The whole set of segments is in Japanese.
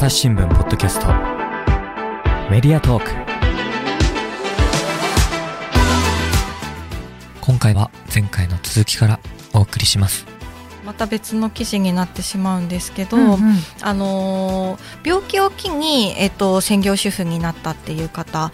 朝日新聞ポッドキャスト。メディアトーク。今回は前回の続きからお送りします。また別の記事になってしまうんですけど、うんうん。あのー病気を機に、えっと、専業主婦になったっていう方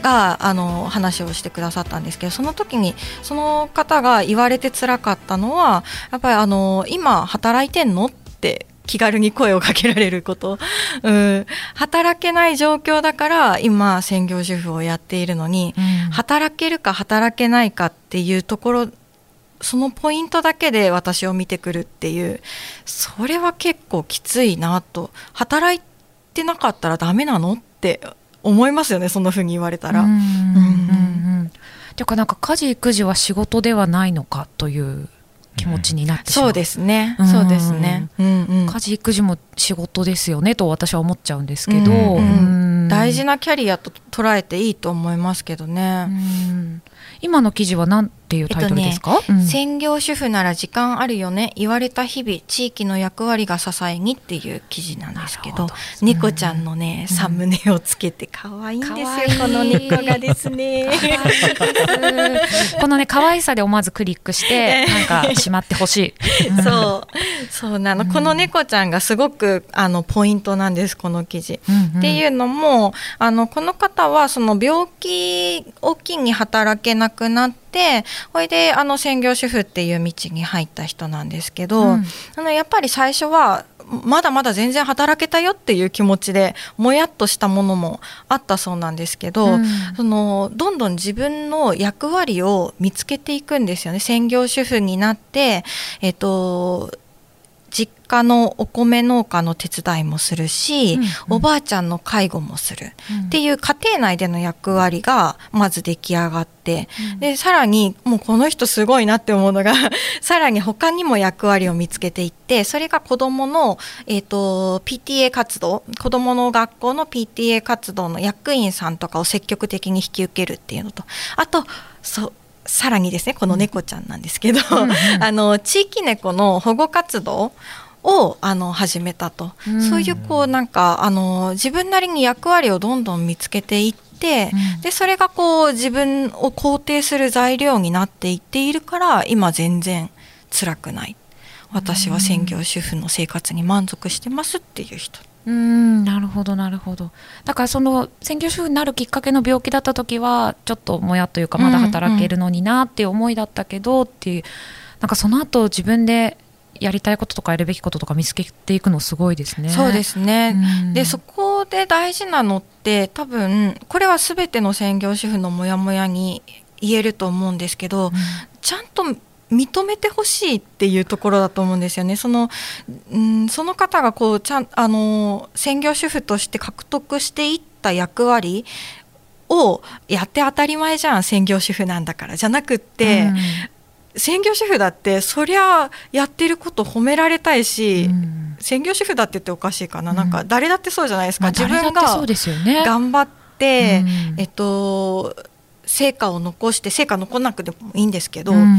が、あの話をしてくださったんですけどその時にその方が言われて辛かったのはやっぱり、あの今働いてんの？って気軽に声をかけられること、うん、働けない状況だから今専業主婦をやっているのに、うん。働けるか働けないかっていうところそのポイントだけで私を見てくるっていうそれは結構きついなと。働いてなかったらダメなのって思いますよねそんな風に言われたら。うん。うん。うん。うん。ていうかなんか家事育児は仕事ではないのかという気持ちになってしまう、そうですね、うん。そうですね、うんうん。家事育児も仕事ですよねと私は思っちゃうんですけど、うんうんうん。大事なキャリアと捉えていいと思いますけどうね。ん。今の記事は何ていうタイトルですか、うん。専業主婦なら時間あるよね言われた日々地域の役割が支えにっていう記事なんですけどなるほど。猫ちゃんのね、うん。サムネをつけて可愛いんですよ。この猫がですね。このね可愛さで思わずクリックしてなんかしまってほしい、うん。そう。そうなの、この猫ちゃんがすごくあのポイントなんですこの記事。うんうん。っていうのもあのこの方はその病気を機に働けなくなってほいであの専業主婦っていう道に入った人なんですけど、うん。あのやっぱり最初はまだまだ全然働けたよっていう気持ちでもやっとしたものもあったそうなんですけど、うん。そのどんどん自分の役割を見つけていくんですよね。専業主婦になって、えっと実家のお米農家の手伝いもするし、うんうん。おばあちゃんの介護もする、うん。っていう家庭内での役割がまず出来上がって、うん。でさらにもうこの人すごいなって思うのが さらに他にも役割を見つけていってそれが子どもの、えー、と PTA 活動子どもの学校の PTA 活動の役員さんとかを積極的に引き受けるっていうのとあとそうさらにですねこの猫ちゃんなんですけど、うんうん。あの地域猫の保護活動をあの始めたと、うん。そういうこうなんかあの自分なりに役割をどんどん見つけていって、うん。でそれがこう自分を肯定する材料になっていっているから今全然辛くない。私は専業主婦の生活に満足してますっていう人。うんなるほどなるほど。だからその専業主婦になるきっかけの病気だった時はちょっともやというかまだ働けるのになっていう思いだったけどっていう、なんかその後自分でやりたいこととかやるべきこととか見つけていくのすごいですね。そうですね、うん。でそこで大事なのって多分これは全ての専業主婦のモヤモヤに言えると思うんですけど、ちゃんと認めてほしいっていうところだと思うんですよね。そのうんその方がこうちゃんあの専業主婦として獲得していった役割をやって当たり前じゃん専業主婦なんだからじゃなくって、うん。専業主婦だってそりゃやってること褒められたいし、うん。専業主婦だって言っておかしいかな、うん。なんか誰だってそうじゃないですか、まあ、自分が誰だってそうですよね。頑張って、うん。えっと成果を残して成果残らなくてもいいんですけど、うん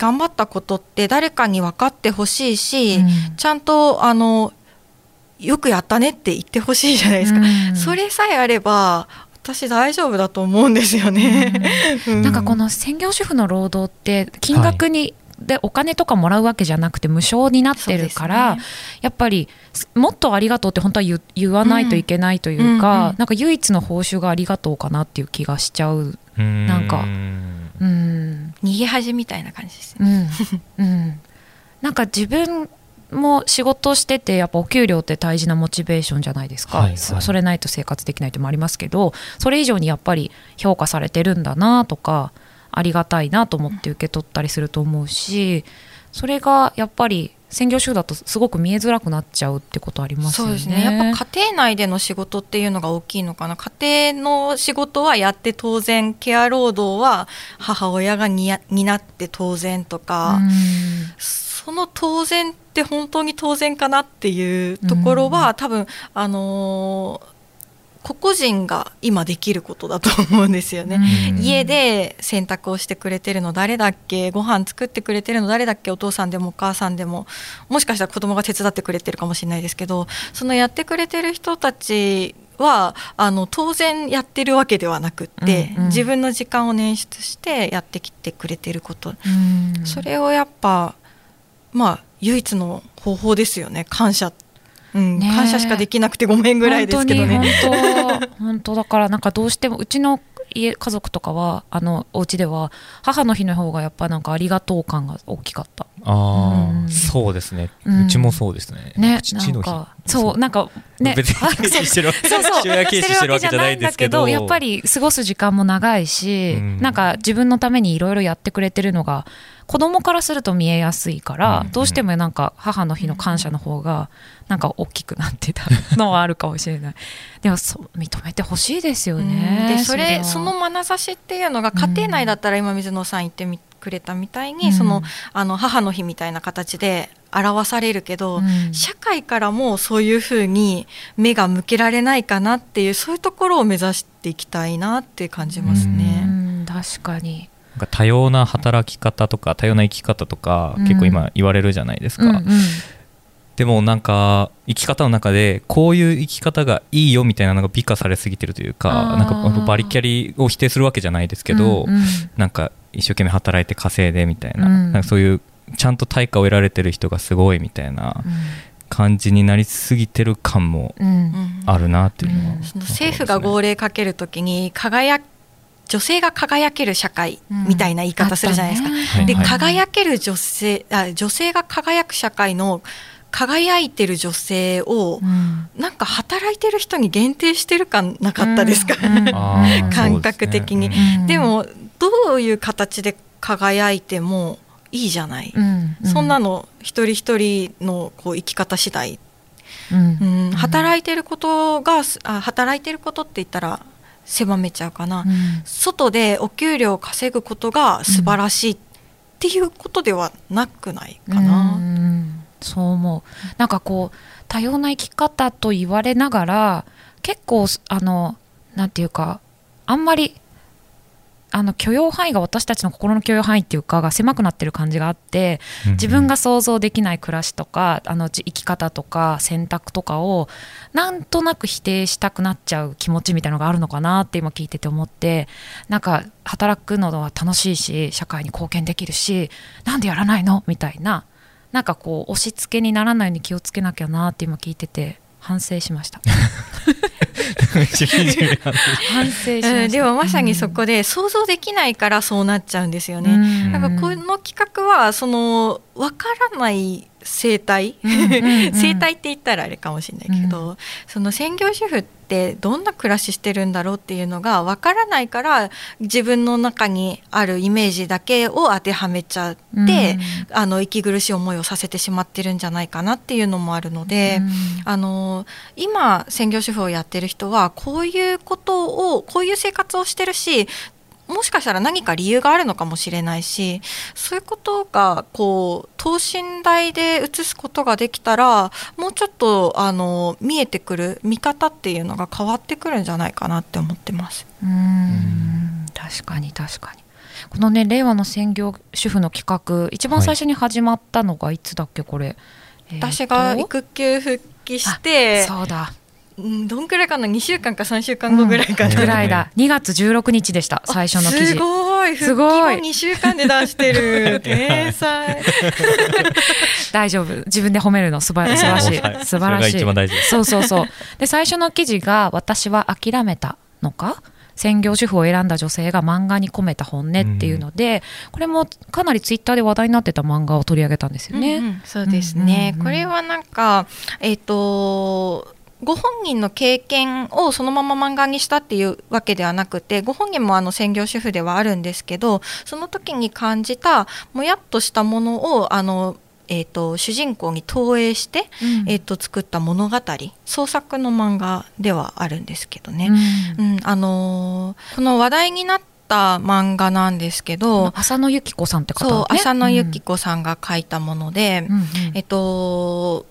頑張ったことって誰かに分かってほしいし、うん。ちゃんとあのよくやったねって言ってほしいじゃないですか、うん。それさえあれば私大丈夫だと思うんですよね。うなんかこの専業主婦の労働って金額に、でお金とかもらうわけじゃなくて無償になってるから、ね。やっぱりもっとありがとうって本当は言言わないといけないというか、うんなんか唯一の報酬がありがとうかなっていう気がしちゃうなん。かうん。逃げ恥みたいな感じですね。うん。うん。なんか自分も仕事しててやっぱお給料って大事なモチベーションじゃないですか、はいはい。そそれないと生活できないってもありますけどそれ以上にやっぱり評価されてるんだなとかありがたいなと思って受け取ったりすると思うしそれがやっぱり専業主婦だとすごく見えづらくなっちゃうってことありますよね。そうですね。やっぱ家庭内での仕事っていうのが大きいのかな。家庭の仕事はやって当然ケア労働は母親がにや担って当然とか、うん。その当然って本当に当然かなっていうところは、多分あのー個々人が今できることだと思うんですよね。うん。家で洗濯をしてくれてるの誰だっけ？ご飯作ってくれてるの誰だっけ？お父さんでもお母さんでも。もしかしたら子供が手伝ってくれてるかもしれないですけどそのやってくれてる人たちはあの当然やってるわけではなくって、うんうん。自分の時間を捻出してやってきてくれてること、うん。それをやっぱまあ唯一の方法ですよね。感謝、うん感謝しかできなくてごめんぐらいですけどね。本当に本当。本当。だからなんかどうしてもうちの家家族とかはあのお家では母の日の方がやっぱなんかありがとう感が大きかった。ああ、うん。そうですね、ううんちもそうですね。ね父の日。なんかそうなんかね。別に軽視してるわけじゃないんですけど。やっぱり過ごす時間も長いし、うん。なんか自分のためにいろいろやってくれてるのが子供からすると見えやすいから、うん。どうしてもなんか母の日の感謝の方がなんか大きくなってた のはあるかもしれない。でもそう認めてほしいですよね、うん。でそれはその眼差しっていうのが家庭内だったら今水野さん言ってみくれたみたいに、うん。そのあの母の日みたいな形で表されるけど、うん。社会からもそういうふうに目が向けられないかなっていうそういうところを目指していきたいなって感じますうね。ん確かに。なんか多様な働き方とか多様な生き方とか、うん。結構今言われるじゃないですか、うんうん。でもなんか生き方の中でこういう生き方がいいよみたいなのが美化されすぎてるというかなんかバリキャリを否定するわけじゃないですけど、うんうん。なんか一生懸命働いて稼いでみたいな,、うん。なんかそういうちゃんと対価を得られてる人がすごいみたいなうん。感じになりすぎてる感もうん。うんあるなっていうのは、うん。その政府が号令かけるときに輝女性が輝ける社会みたいな言い方するじゃないですか。で、はい。はい。輝ける女性あ女性が輝く社会の輝いてる女性を、うん。なんか働いてる人に限定してる感なかったですか、うん。うん。あー感覚的に。ねうん。でもどういう形で輝いてもいいじゃない、うんそんなの一人一人のこう生き方次第、うん。うん、働いてることがあ働いてることって言ったら狭めちゃうかな、うん。外でお給料を稼ぐことが素晴らしいっていうことではなくないかな。うんそう思う。なんかこう多様な生き方と言われながら結構あのなんていうかあんまりあの許容範囲が私たちの心の許容範囲っていうかが狭くなってる感じがあって自分が想像できない暮らしとかあのじ生き方とか選択とかをなんとなく否定したくなっちゃう気持ちみたいなのがあるのかなって今聞いてて思ってなんか働くのは楽しいし社会に貢献できるしなんでやらないのみたいななんかこう押し付けにならないように気をつけなきゃなって今聞いてて反省しました うんでもまさにそこで想像できないからそうなっちゃうんですよね。うん。なんかこの企画はその分からない生態、うんうんうん 生態って言ったらあれかもしれないけど、その専業主婦ってどんな暮らししてるんだろうっていうのが分からないから自分の中にあるイメージだけを当てはめちゃって、うん。あの息苦しい思いをさせてしまってるんじゃないかなっていうのもあるので。うん。あの今専業主婦をやってる人はこういうことをこういう生活をしてるしもしかしたら何か理由があるのかもしれないしそういうことがこう等身大で映すことができたらもうちょっとあの見えてくる見方っていうのが変わってくるんじゃないかなって思ってます。うん確かに確かに。このね令和の専業主婦の企画一番最初に始まったのがいつだっけこれ、えーと？私が育休復帰してそうだ。うんどんくらいかな？2週間か3週間後ぐらいかな、うん。ぐらいだ。2月16日でした。最初の記す事ごい。すごい。復帰後2週間で出してる。天才 大丈夫。自分で褒めるの素晴ら素晴らしい。はい。素晴らしい。それが一番大事です。そうそうそう。で最初の記事が「私は諦めたのか?」専業主婦を選んだ女性が漫画に込めた本音っていうので、これもかなりツイッターで話題になってた漫画を取り上げたんですよね。うんうん。そうですね、うんうんうん。これはなんかえっ、とご本人の経験をそのまま漫画にしたっていうわけではなくてご本人もあの専業主婦ではあるんですけどその時に感じたもやっとしたものをあの、えー、と主人公に投影して、うん。えー、と作った物語創作の漫画ではあるんですけどね、うん。うんあのーこの話題になった漫画なんですけど、浅野ゆき子さんって方、ね、そう浅野ゆき子さんが書いたもので、うん。えっと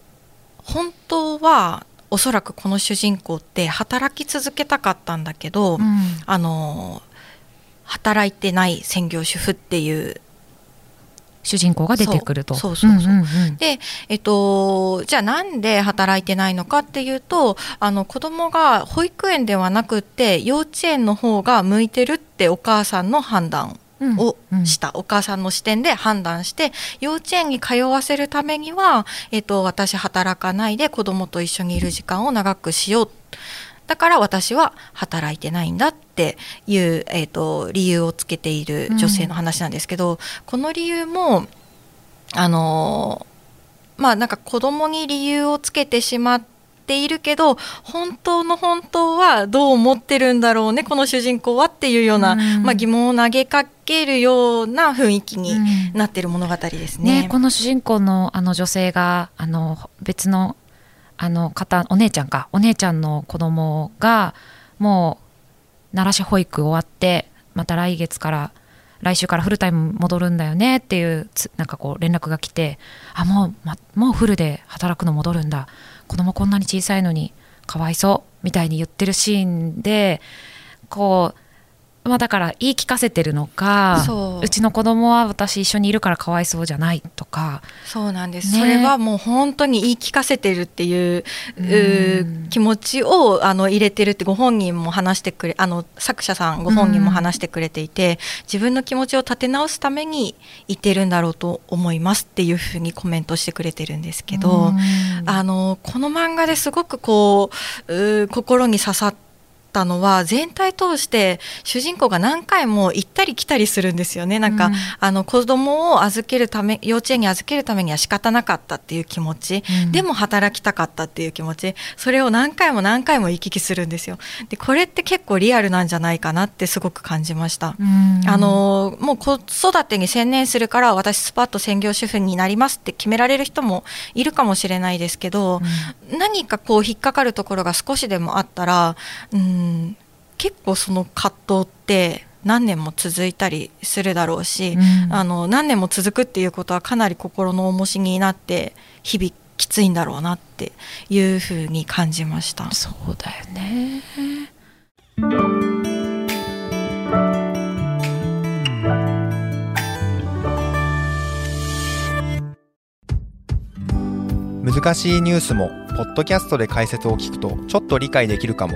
本当はおそらくこの主人公って働き続けたかったんだけど、うん。あの働いてない専業主婦っていう主人公が出てくると。そうそうそうで、えっと、じゃあなんで働いてないのかっていうとあの子供が保育園ではなくって幼稚園の方が向いてるってお母さんの判断。うんをうん。した、お母さんの視点で判断して幼稚園に通わせるためには、えっと、私働かないで子供と一緒にいる時間を長くしよう。だから私は働いてないんだっていう、えっと、理由をつけている女性の話なんですけど、この理由もあのまあなんか子供に理由をつけてしまっているけど本当の本当はどう思ってるんだろうねこの主人公はっていうような、うんまあ、疑問を投げかけるような雰囲気にうんなってる物語ですね。ね、この主人公のあの女性があの別のあの方お姉ちゃんかお姉ちゃんの子供がもう奈良市保育終わってまた来月から来週からフルタイム戻るんだよねっていうつなんかこう連絡が来てあもう、ま、もうフルで働くの戻るんだ。子供こんなに小さいのにかわいそうみたいに言ってるシーンでこうまあだから言い聞かせてるのかそう。ちの子供は私一緒にいるからかわいそうじゃないとか。そうなんです、ね。それはもう本当に言い聞かせてるっていう気持ちをあの入れてるってご本人も話してくれあの作者さんご本人も話してくれていて、自分の気持ちを立て直すために言ってるんだろうと思いますっていうふうにコメントしてくれてるんですけど、うん。あのこの漫画ですごくこううー心に刺さったのは全体通して主人公が何回も行ったり来たりするんですよね。なんか、うん。あの子供を預けるため幼稚園に預けるためには仕方なかったっていう気持ち、うん。でも働きたかったっていう気持ち。それを何回も何回も行き来するんですよ。でこれって結構リアルなんじゃないかなってすごく感じました。うん。あのもう子育てに専念するから私スパッと専業主婦になりますって決められる人もいるかもしれないですけど、何かこう引っかかるところが少しでもあったらうん結構その葛藤って何年も続いたりするだろうし、うん。あの何年も続くっていうことはかなり心の重しになって日々きついんだろうなっていうふうに感じました。そうだよね。難しいニュースもポッドキャストで解説を聞くとちょっと理解できるかも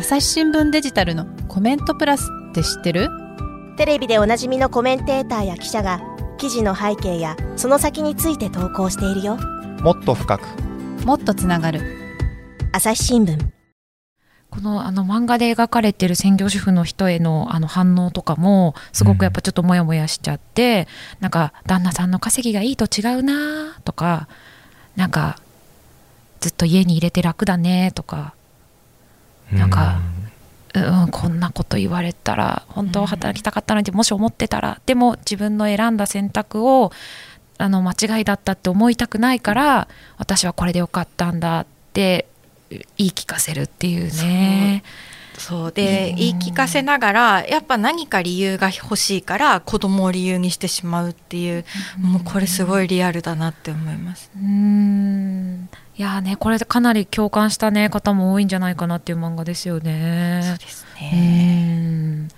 朝日新聞デジタルのコメントプラスって知ってる？テレビでおなじみのコメンテーターや記者が記事の背景やその先について投稿しているよ。もっと深く。もっとつながる。朝日新聞。このあの漫画で描かれてる専業主婦の人へのあの反応とかもすごくやっぱちょっとモヤモヤしちゃって、なんか旦那さんの稼ぎがいいと違うなとかなんかずっと家に入れて楽だねとかなんかうん、こんなこと言われたら本当は働きたかったのにもし思ってたらでも自分の選んだ選択をあの間違いだったって思いたくないから私はこれでよかったんだって言い聞かせるっていうね。そうでうん言い聞かせながらやっぱ何か理由が欲しいから子供を理由にしてしまうっていうもうこれすごいリアルだなって思います。うーんいやーねこれでかなり共感したね方も多いんじゃないかなっていう漫画ですよね。そうですうね。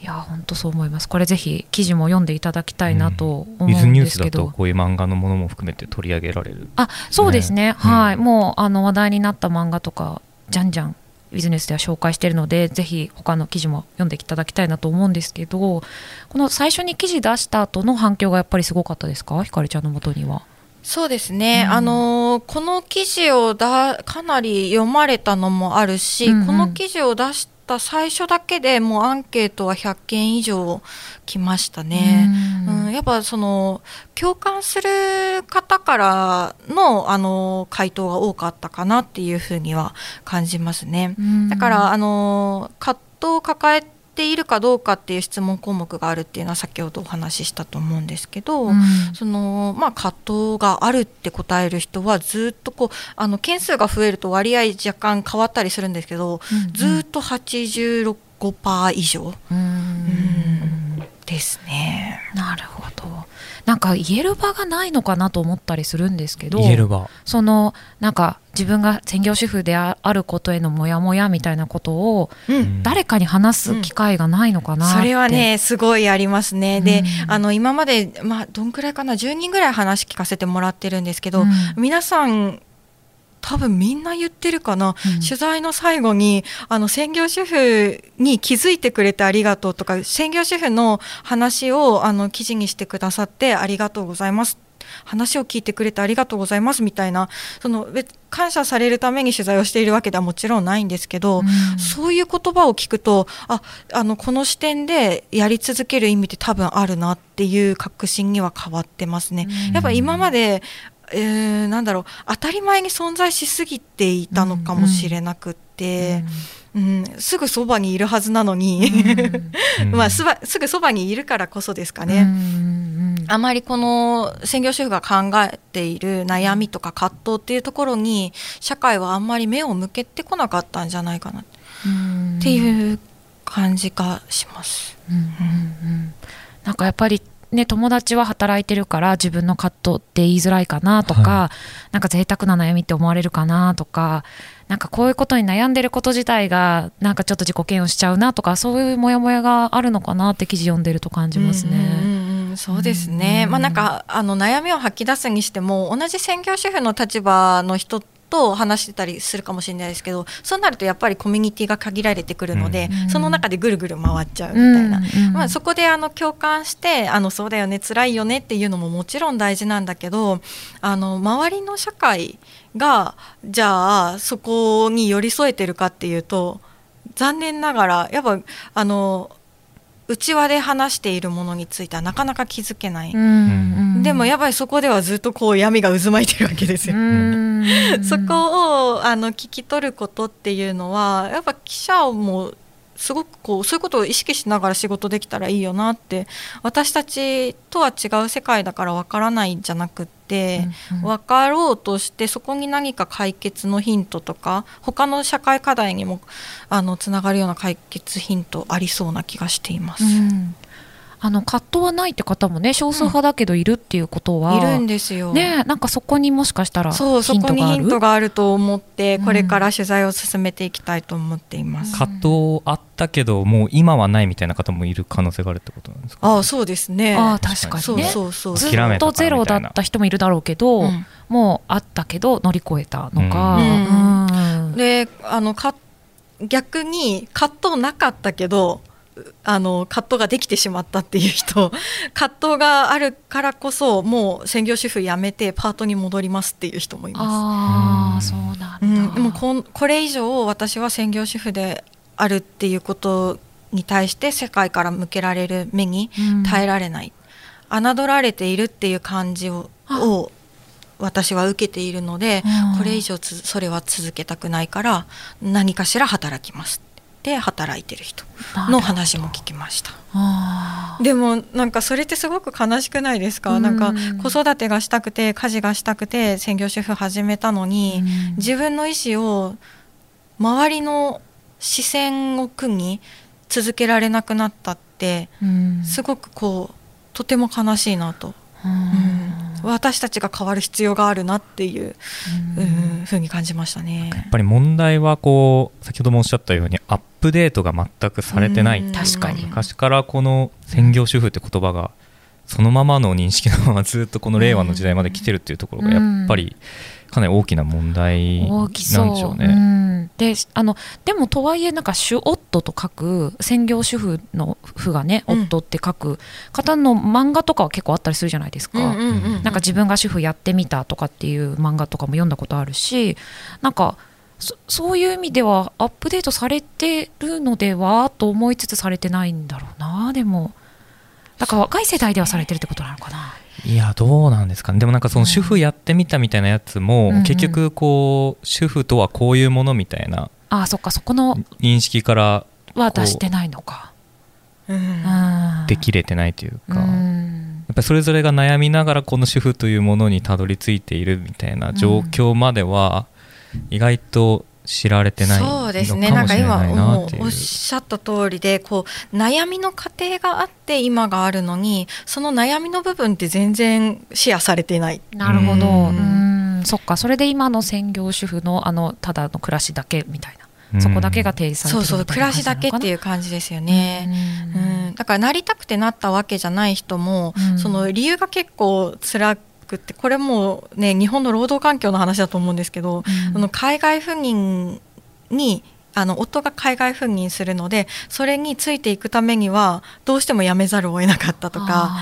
いや本当そう思います。これぜひ記事も読んでいただきたいなと思うんニュースだですけど。とこういう漫画のものも含めて取り上げられるあそうですねねはい、うんもうあの話題になった漫画とかじゃんじゃんビジネスでは紹介しているのでぜひ他の記事も読んでいただきたいなと思うんですけどこの最初に記事出した後の反響がやっぱりすごかったですか？ひかりちゃんのもとには。そうですね、うん。あのーこの記事をだかなり読まれたのもあるし、うんうん。この記事を出した最初だけでもうアンケートは100件以上来ましたね。うんうん、やっぱその共感する方からのあの回答が多かったかなっていうふうには感じますね。うんだからあの葛藤を抱えているかどうかっていう質問項目があるっていうのは先ほどお話ししたと思うんですけど、うん。そのまあ、葛藤があるって答える人はずっとこうあの件数が増えると割合若干変わったりするんですけど、うんずっと85%以上、うん。うん。ですね。なるほどなんか言える場がないのかなと思ったりするんですけど言える場。そのなんか自分が専業主婦であることへのモヤモヤみたいなことをうん。誰かに話す機会がないのかなって、それはねすごいありますね、でうん。あの今まで、まあ、どんくらいかな？10人ぐらい話聞かせてもらってるんですけど、うん。皆さん多分みんな言ってるかな、うん。取材の最後にあの専業主婦に気づいてくれてありがとうとか専業主婦の話をあの記事にしてくださってありがとうございます。話を聞いてくれてありがとうございますみたいなその別感謝されるために取材をしているわけではもちろんないんですけど、うん。そういう言葉を聞くとああのこの視点でやり続ける意味って多分あるなっていう確信には変わってますね。うん。やっぱ今までえーなんだろう当たり前に存在しすぎていたのかもしれなくって、うん。すぐそばにいるはずなのに、うん。まあ、すばすぐそばにいるからこそですかうんね。うん。あまりこの専業主婦が考えている悩みとか葛藤っていうところに社会はあんまり目を向けてこなかったんじゃないかなっうん。ていう感じがします。うんうんうん。なんかやっぱりね友達は働いてるから自分の葛藤って言いづらいかなとか、はなんか贅沢な悩みって思われるかなとかなんかこういうことに悩んでること自体がなんかちょっと自己嫌悪しちゃうなとかそういうモヤモヤがあるのかなって記事読んでると感じますね。うんうんうんそうですね、うん。まあなんかあの悩みを吐き出すにしても同じ専業主婦の立場の人と話してたりするかもしれないですけどそうなるとやっぱりコミュニティが限られてくるので、うんその中でぐるぐる回っちゃうみたいな。うんうんまあ、そこであの共感してあのそうだよね辛いよねっていうのももちろん大事なんだけどあの周りの社会がじゃあそこに寄り添えてるかっていうと残念ながらやっぱあの内輪で話しているものについてはなかなか気づけない、うん。うん。でもやっぱりそこではずっとこう闇が渦巻いてるわけですよ。うん。そこをあの聞き取ることっていうのはやっぱ記者もすごくこうそういうことを意識しながら仕事できたらいいよなって私たちとは違う世界だからわからないんじゃなくって、うんうん分かろうとしてそこに何か解決のヒントとか他の社会課題にもあのつながるような解決ヒントありそうな気がしています。うんあの葛藤はないって方もね少数派だけどいるっていうことは、いるんですよ。ねなんかそこにもしかしたらそうそヒントがある？こにヒントがあると思ってうん。これから取材を進めていきたいと思っています。葛藤あったけどもう今はないみたいな方もいる可能性があるってことなんですか？ああそうですね。ああ確かそうにね。そうそう。ず諦めたっとゼロだった人もいるだろうけど、うんもうあったけど乗り越えたのか、うん。うん。であのか逆に葛藤なかったけどあの葛藤ができてしまったっていう人 葛藤があるからこそもう専業主婦辞めてパートに戻りますっていう人もいまああうん。そうなん。うん、でもこんこれ以上私は専業主婦であるっていうことに対して世界から向けられる目にうん。耐えられない、侮られているっていう感じを私は受けているので、うん。これ以上つそれは続けたくないから何かしら働きます。って働いてる人の話も聞きました。でもなんかそれってすごく悲しくないですか、うん。なんか子育てがしたくて家事がしたくて専業主婦始めたのに、うん。自分の意思を周りの視線を苦に続けられなくなったってうん。すごくこうとても悲しいなと、うんうん私たちが変わる必要があるなっていう、うん、ふうに感じましたね。やっぱり問題はこう先ほどもおっしゃったようにアップデートが全くされてない確かに。昔からこの専業主婦って言葉がそのままの認識のままずっとこの令和の時代まで来てるっていうところがやっぱりかなり大きな問題なんでしょうね。んであのでもとはいえなんか主夫と書く専業主婦の婦がね、うん夫って書く方の漫画とかは結構あったりするじゃないですか。うんうんうんうんなんか自分が主婦やってみたとかっていう漫画とかも読んだことあるしなんかそそういう意味ではアップデートされてるのではと思いつつされてないんだろうなでもだから若い世代ではされてるってことなのかな。いやどうなんですかね。でもなんかその主婦やってみたみたいなやつも、うんうん。結局こう主婦とはこういうものみたいな。ああそっかそこの認識からは出してないのか。うん。うん。できれてないというか、うやんっぱりそれぞれが悩みながらこの主婦というものにたどり着いているみたいな状況までは意外と知られてないのかもそうですねしなんか今れないなもっていう。うおっしゃった通りでこう悩みの過程があって今があるのにその悩みの部分って全然シェアされていない。なるほど。ううん。んそっか。それで今の専業主婦のあのただの暮らしだけみたいな、そこだけが提示されてるそうそう。暮らしだけってういう感じですよね。うん、だからなりたくてなったわけじゃない人も、うん。その理由が結構辛くってこれもうね日本の労働環境の話だと思うんですけど、うん。あの海外赴任にあの夫が海外赴任するのでそれについていくためにはどうしても辞めざるを得なかったとか。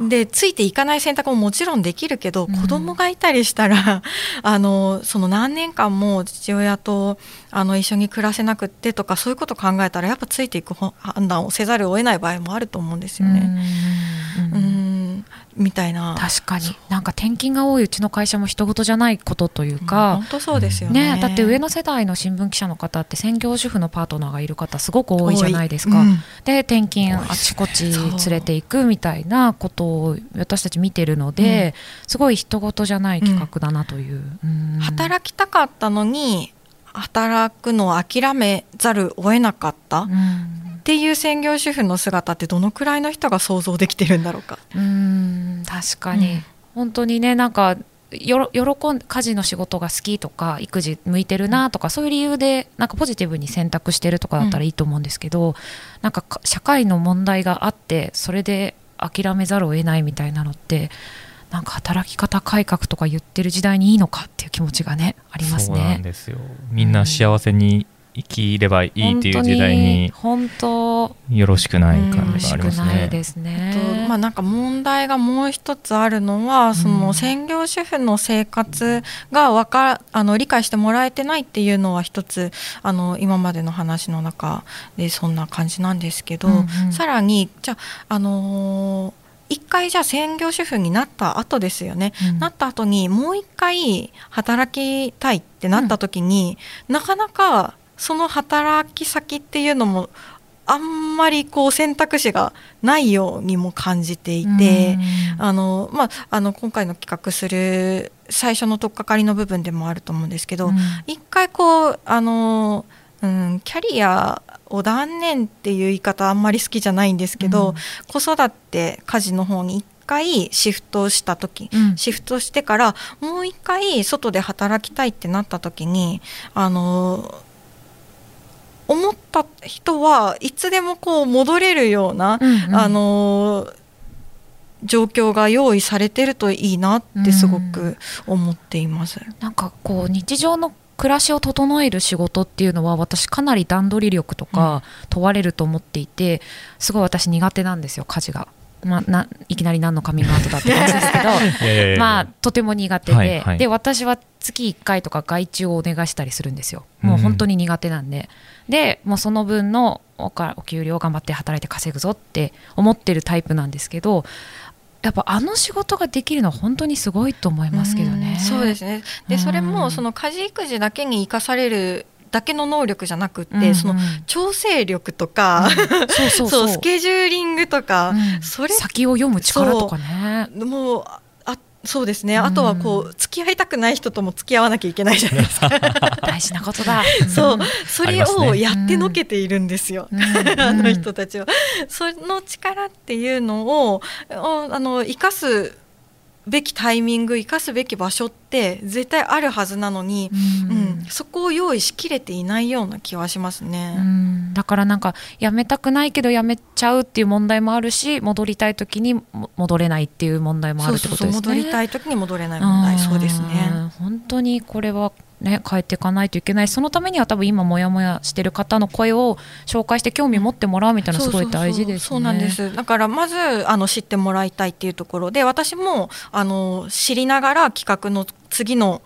でついていかない選択ももちろんできるけど、うん。子供がいたりしたら あのその何年間も父親とあの一緒に暮らせなくってとかそういうこと考えたらやっぱついていくほ判断をせざるを得ない場合もあると思うんですよね。うん。うんみたいな。確かに。なんか転勤が多いうちの会社も人事じゃないことというか。本、当そうですよね。ね、だって上の世代の新聞記者の方って専業主婦のパートナーがいる方すごく多いじゃないですか。うん。で転勤あちこち連れていくみたいなことを私たち見てるので、すごい人事じゃない企画だなという。うん。働きたかったのに働くのを諦めざるを得なかった。っうんていう専業主婦の姿ってどのくらいの人が想像できてるんだろうか？うん確かに、うん。本当にねなんかよろ喜ん家事の仕事が好きとか育児向いてるなとか、そういう理由でなんかポジティブに選択してるとかだったらいいと思うんですけど、なんかか社会の問題があってそれで諦めざるを得ないみたいなのってなんか働き方改革とか言ってる時代にいいのかっていう気持ちがねありますそうなんね。ですよ。みんな幸せに生きればいいっていう時代に本当よろしくない感じがしくないありますね。ですとね。まあ、なんか問題がもう一つあるのはそうん。の専業主婦の生活がわかあの理解してもらえてないっていうのは一つあの今までの話の中でそんな感じなんですけど、うんうん。さらにじゃあ、あのー一回じゃあ専業主婦になった後ですよね、うん。なった後にもう一回働きたいってなった時に、なかなかその働き先っていうのもあんまりこう選択肢がないようにも感じていて、あのまあ、あの今回の企画する最初の取っかかりの部分でもあると思うんですけど、うん。一回こうあの、うん、キャリアを断念っていう言い方あんまり好きじゃないんですけど、うん。子育て家事の方に一回シフトした時、うん。シフトしてからもう一回外で働きたいってなった時にあの思った人はいつでもこう戻れるような、うんうんあの状況が用意されてるといいなってすごく思っています。なんかこう日常の暮らしを整える仕事っていうのは私かなり段取り力とか問われると思っていてすごい私苦手なんですよ家事が。まあ、ないきなり何のカミングアウトだって感じですけど まあとても苦手で、はいはい。で私は月1回とか外注をお願いしたりするんですよ。もう本当に苦手なんで、でもうその分のおかお給料頑張って働いて稼ぐぞって思ってるタイプなんですけどやっぱあの仕事ができるのは本当にすごいと思いますけどね。うんそうですね。でそれうんもその家事育児だけに生かされるだけの能力じゃなくって、うんうん。その調整力とか、そうそう そう。スケジューリングとか、うん。それ先を読む力とかね。もうあそうですね、うん。あとはこう付き合いたくない人とも付き合わなきゃいけないじゃないですか。大事なことだ。そう。それをやってのけているんですよ、うん。あの人たちは。その力っていうのをああの生かすべきタイミング生かすべき場所って絶対あるはずなのに、うんうんそこを用意しきれていないような気はしますね。うんだからなんかやめたくないけどやめちゃうっていう問題もあるし戻りたい時にも戻れないっていう問題もあるってことですね。戻りたい時に戻れない問題そうですね。うん本当にこれはね変えていかないといけない。そのためには多分今モヤモヤしてる方の声を紹介して興味持ってもらうみたいなのすごい大事ですね。そうなんです。だからまずあの知ってもらいたいっていうところで私もあの知りながら企画の次の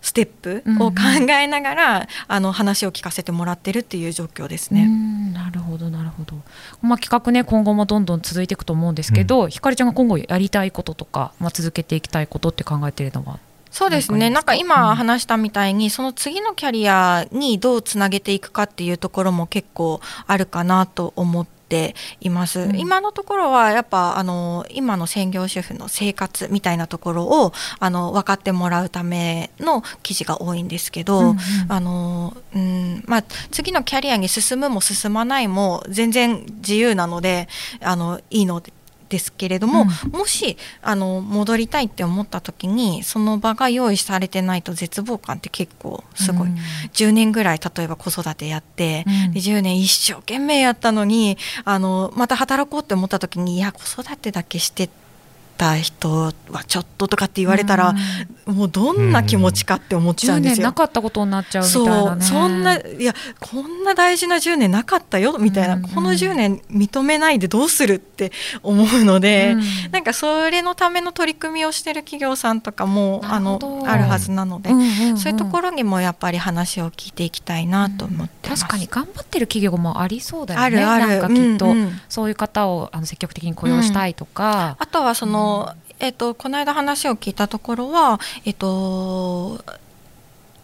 ステップを考えながら、あの話を聞かせてもらってるっていう状況ですうね。んなるほどなるほど、まあ、企画ね今後もどんどん続いていくと思うんですけど、ひかりちゃんが今後やりたいこととか、まあ、続けていきたいことって考えているのは？そうですね。なんか今話したみたいに、その次のキャリアにどうつなげていくかっていうところも結構あるかなと思ってっています、うん。今のところはやっぱあの今の専業主婦の生活みたいなところをあの分かってもらうための記事が多いんですけど、うんうん。あのうんまあ、次のキャリアに進むも進まないも全然自由なのであのいいのですけれども、もしあの戻りたいって思った時にその場が用意されてないと絶望感って結構すごい、うん。10年ぐらい例えば子育てやって、うん。で10年一生懸命やったのにあのまた働こうって思った時にいや子育てだけしてた人はちょっととかって言われたら、もうどんな気持ちかって思っちゃう10んですよ。年なかったことになっちゃうみたいそなね。うそんないやこんな大事な10年なかったよみたいな、うん。この10年認めないでどうするって思うので、うん。なんかそれのための取り組みをしてる企業さんとかもあのあるはずなので、うんうんうん。そういうところにもやっぱり話を聞いていきたいなと思ってます。確かに頑張ってる企業もありそうだよねあるあるなんかきっと、うんうんそういう方をあの積極的に雇用したいとか、あとはその、えっとこの間話を聞いたところは、えっと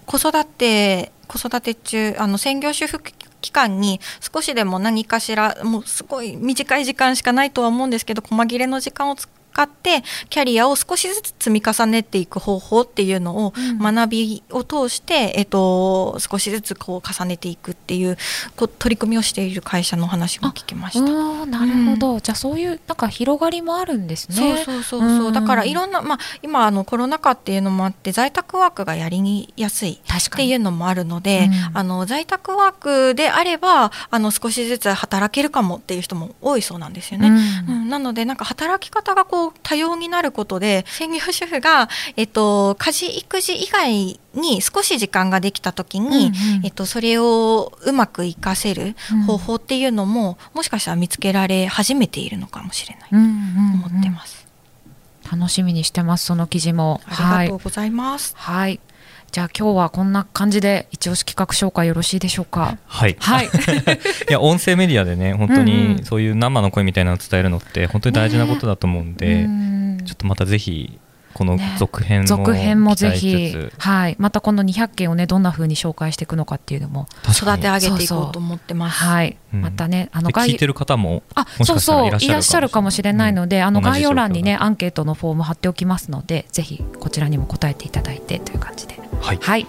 子育て子育て中あの専業主婦期間に少しでも何かしらもうすごい短い時間しかないとは思うんですけど細切れの時間を使ってキャリアを少しずつ積み重ねていく方法っていうのをうん。学びを通して、えっと、少しずつこう重ねていくっていうこう取り組みをしている会社の話も聞きました。なるほど、じゃあそういうなんか広がりもあるんですね。そうそうそうそう、うん。だからいろんな、まあ、今あのコロナ禍っていうのもあって在宅ワークがやりやすいっていうのもあるので、うん。あの在宅ワークであればあの少しずつ働けるかもっていう人も多いそうなんですよね。うん。うん。なのでなんか働き方がこう多様になることで専業主婦が、えっと、家事育児以外に少し時間ができた時に、うんうん。えっと、それをうまく活かせる方法っていうのも、もしかしたら見つけられ始めているのかもしれない。とうんうんうん。思ってます。楽しみにしてますその記事も。ありがとうございます。はい、はい、じゃあ今日はこんな感じで一押し企画紹介よろしいでしょうか？はい、はい。いや音声メディアでね本当にんそういう生の声みたいなのを伝えるのって本当に大事なことだと思うんで、うん。ちょっとまたぜひこのね。続編も続編もぜ期ひはい、またこの200件をねどんな風に紹介していくのかっていうのも育て上げていこそうと思ってます。はい、うん。またねあので聞いて概る方もあそうそう。いらっしゃるかもしれないので、あの同じ概要欄にねアンケートのフォーム貼っておきますのでぜひこちらにも答えていただいてという感じで。はい。はい。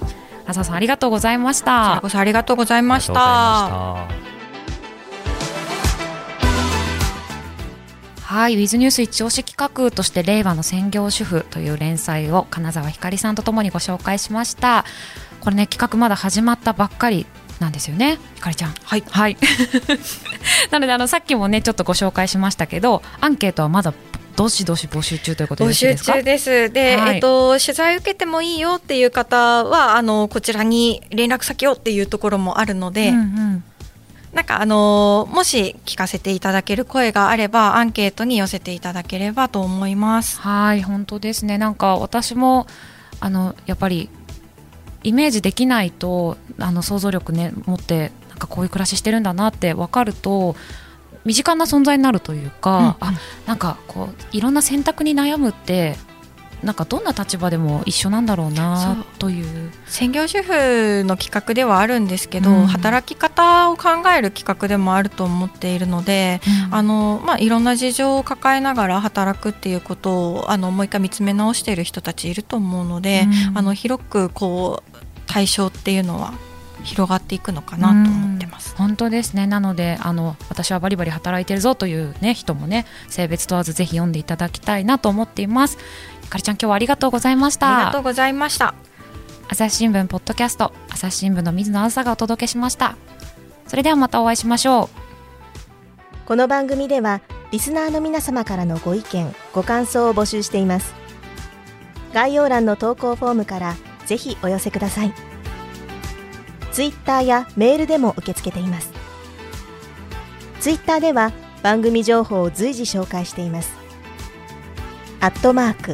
浅田さんありがとうございましこちらたこそありがとうございましありがとうございた。はい、ウィズニュース一押し企画として令和の専業主婦という連載を金沢ひかりさんとともにご紹介しました。これね企画まだ始まったばっかりなんですよね、ひかりちゃん。はい。はい。なのであのさっきもねちょっとご紹介しましたけど、アンケートはまだどしどし募集中ということで募集。中です。で、はいえっと、取材受けてもいいよっていう方は、あの、こちらに連絡先をっていうところもあるので、うんうんなんかあの、もし聞かせていただける声があれば、アンケートに寄せていただければと思います。はい本当ですねなんか私もあのやっぱりイメージできないとあの想像力ね持ってなんかこういう暮らししてるんだなって分かると身近な存在になるというか、うんあなんかこういろんな選択に悩むってなんかどんな立場でも一緒なんだろうなという。専業主婦の企画ではあるんですけど、うん。働き方を考える企画でもあると思っているので、あのまあ、いろんな事情を抱えながら働くっていうことをあのもう一回見つめ直している人たちいると思うので、うん。あの広くこう対象っていうのは広がっていくのかなと思ってます。本当ですね。なのであの私はバリバリ働いてるぞという、ね、人もね性別問わずぜひ読んでいただきたいなと思っています。ひかりちゃん今日はありがとうございました。ありがとうございました。朝日新聞ポッドキャスト朝日新聞の水野あさがお届けしました。それではまたお会いしましょう。この番組ではリスナーの皆様からのご意見ご感想を募集しています。概要欄の投稿フォームからぜひお寄せください。ツイッターやメールでも受け付けています。ツイッターでは番組情報を随時紹介しています。アットマーク